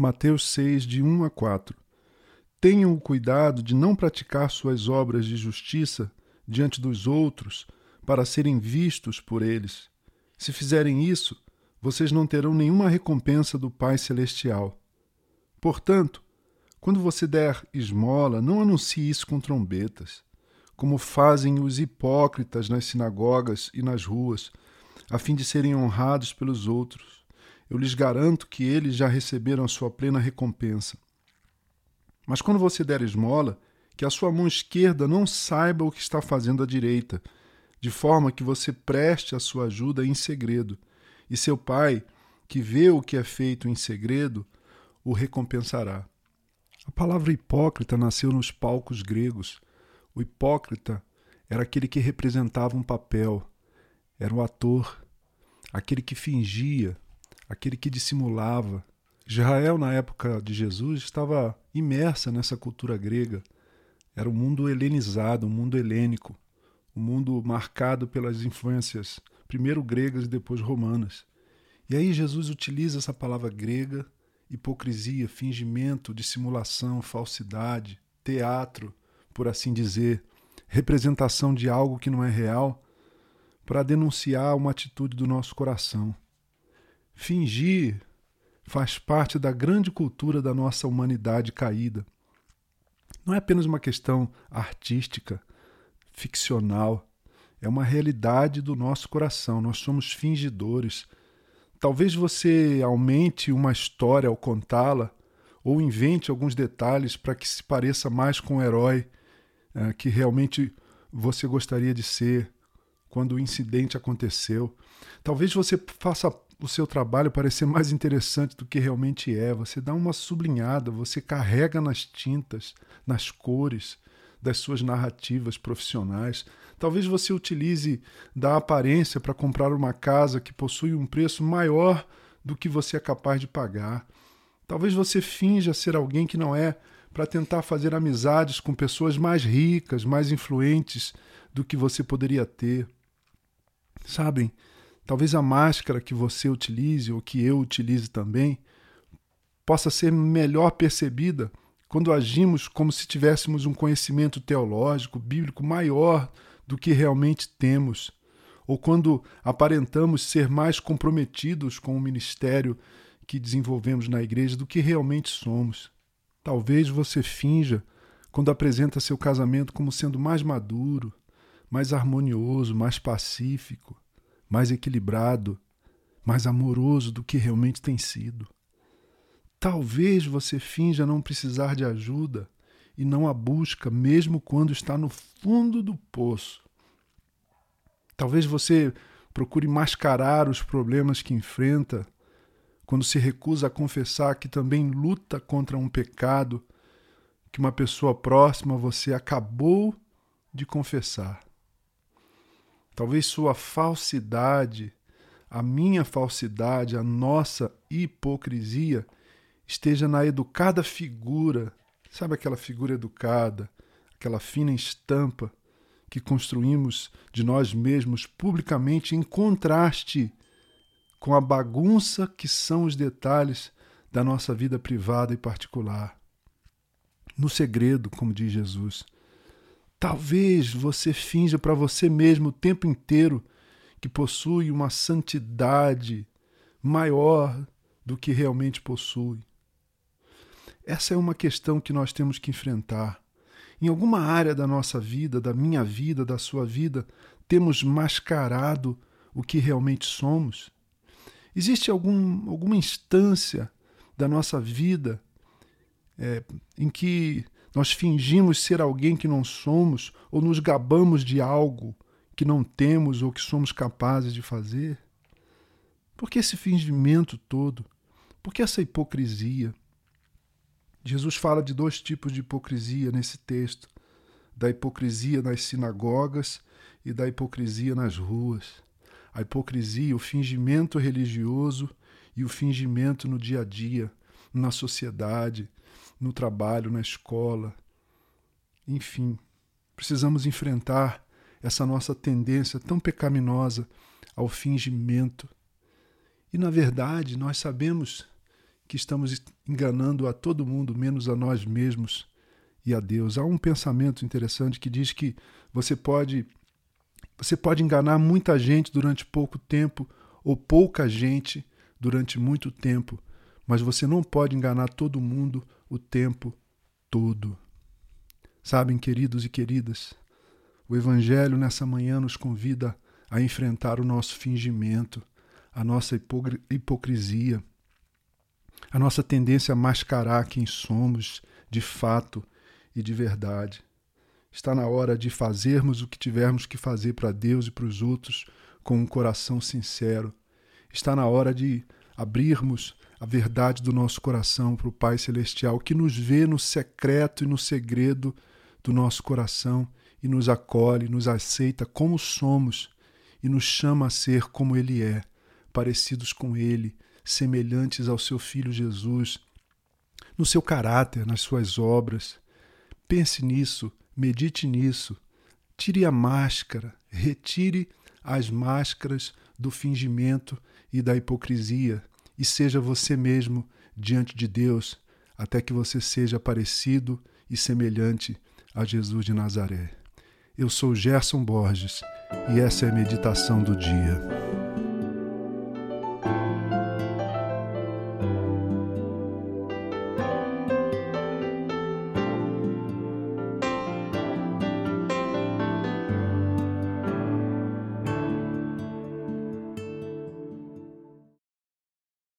Mateus 6, de 1 a 4 Tenham o cuidado de não praticar suas obras de justiça diante dos outros para serem vistos por eles. Se fizerem isso, vocês não terão nenhuma recompensa do Pai Celestial. Portanto, quando você der esmola, não anuncie isso com trombetas, como fazem os hipócritas nas sinagogas e nas ruas, a fim de serem honrados pelos outros. Eu lhes garanto que eles já receberam a sua plena recompensa. Mas quando você der esmola, que a sua mão esquerda não saiba o que está fazendo a direita, de forma que você preste a sua ajuda em segredo e seu pai, que vê o que é feito em segredo, o recompensará. A palavra hipócrita nasceu nos palcos gregos. O hipócrita era aquele que representava um papel, era o ator, aquele que fingia, aquele que dissimulava. Israel, na época de Jesus, estava imersa nessa cultura grega. Era um mundo helenizado, um mundo helênico, um mundo marcado pelas influências primeiro gregas e depois romanas. E aí Jesus utiliza essa palavra grega, hipocrisia, fingimento, dissimulação, falsidade, teatro, por assim dizer, representação de algo que não é real, para denunciar uma atitude do nosso coração. Fingir faz parte da grande cultura da nossa humanidade caída. Não é apenas uma questão artística, ficcional, é uma realidade do nosso coração. Nós somos fingidores. Talvez você aumente uma história ao contá-la ou invente alguns detalhes para que se pareça mais com o herói é, que realmente você gostaria de ser quando o incidente aconteceu. Talvez você faça o seu trabalho parecer mais interessante do que realmente é. Você dá uma sublinhada, você carrega nas tintas, nas cores das suas narrativas profissionais. Talvez você utilize da aparência para comprar uma casa que possui um preço maior do que você é capaz de pagar. Talvez você finja ser alguém que não é para tentar fazer amizades com pessoas mais ricas, mais influentes do que você poderia ter. Sabem, talvez a máscara que você utilize ou que eu utilize também possa ser melhor percebida quando agimos como se tivéssemos um conhecimento teológico, bíblico maior do que realmente temos, ou quando aparentamos ser mais comprometidos com o ministério que desenvolvemos na igreja do que realmente somos. Talvez você finja quando apresenta seu casamento como sendo mais maduro, mais harmonioso, mais pacífico, mais equilibrado, mais amoroso do que realmente tem sido. Talvez você finja não precisar de ajuda e não a busca, mesmo quando está no fundo do poço. Talvez você procure mascarar os problemas que enfrenta quando se recusa a confessar que também luta contra um pecado que uma pessoa próxima a você acabou de confessar. Talvez sua falsidade, a minha falsidade, a nossa hipocrisia esteja na educada figura, sabe aquela figura educada, aquela fina estampa que construímos de nós mesmos publicamente em contraste com a bagunça que são os detalhes da nossa vida privada e particular. No segredo, como diz Jesus. Talvez você finja para você mesmo o tempo inteiro que possui uma santidade maior do que realmente possui. Essa é uma questão que nós temos que enfrentar. Em alguma área da nossa vida, da minha vida, da sua vida, temos mascarado o que realmente somos? Existe algum, alguma instância da nossa vida é, em que nós fingimos ser alguém que não somos ou nos gabamos de algo que não temos ou que somos capazes de fazer? Por que esse fingimento todo? Por que essa hipocrisia? Jesus fala de dois tipos de hipocrisia nesse texto: da hipocrisia nas sinagogas e da hipocrisia nas ruas. A hipocrisia, o fingimento religioso e o fingimento no dia a dia, na sociedade, no trabalho, na escola. Enfim, precisamos enfrentar essa nossa tendência tão pecaminosa ao fingimento. E na verdade, nós sabemos que estamos enganando a todo mundo, menos a nós mesmos e a Deus. Há um pensamento interessante que diz que você pode você pode enganar muita gente durante pouco tempo ou pouca gente durante muito tempo, mas você não pode enganar todo mundo o tempo todo. Sabem, queridos e queridas, o Evangelho nessa manhã nos convida a enfrentar o nosso fingimento, a nossa hipocrisia, a nossa tendência a mascarar quem somos de fato e de verdade. Está na hora de fazermos o que tivermos que fazer para Deus e para os outros com um coração sincero. Está na hora de abrirmos a verdade do nosso coração para o Pai Celestial, que nos vê no secreto e no segredo do nosso coração e nos acolhe, nos aceita como somos e nos chama a ser como Ele é, parecidos com Ele, semelhantes ao Seu Filho Jesus, no seu caráter, nas suas obras. Pense nisso Medite nisso. Tire a máscara, retire as máscaras do fingimento e da hipocrisia e seja você mesmo diante de Deus, até que você seja parecido e semelhante a Jesus de Nazaré. Eu sou Gerson Borges e essa é a meditação do dia.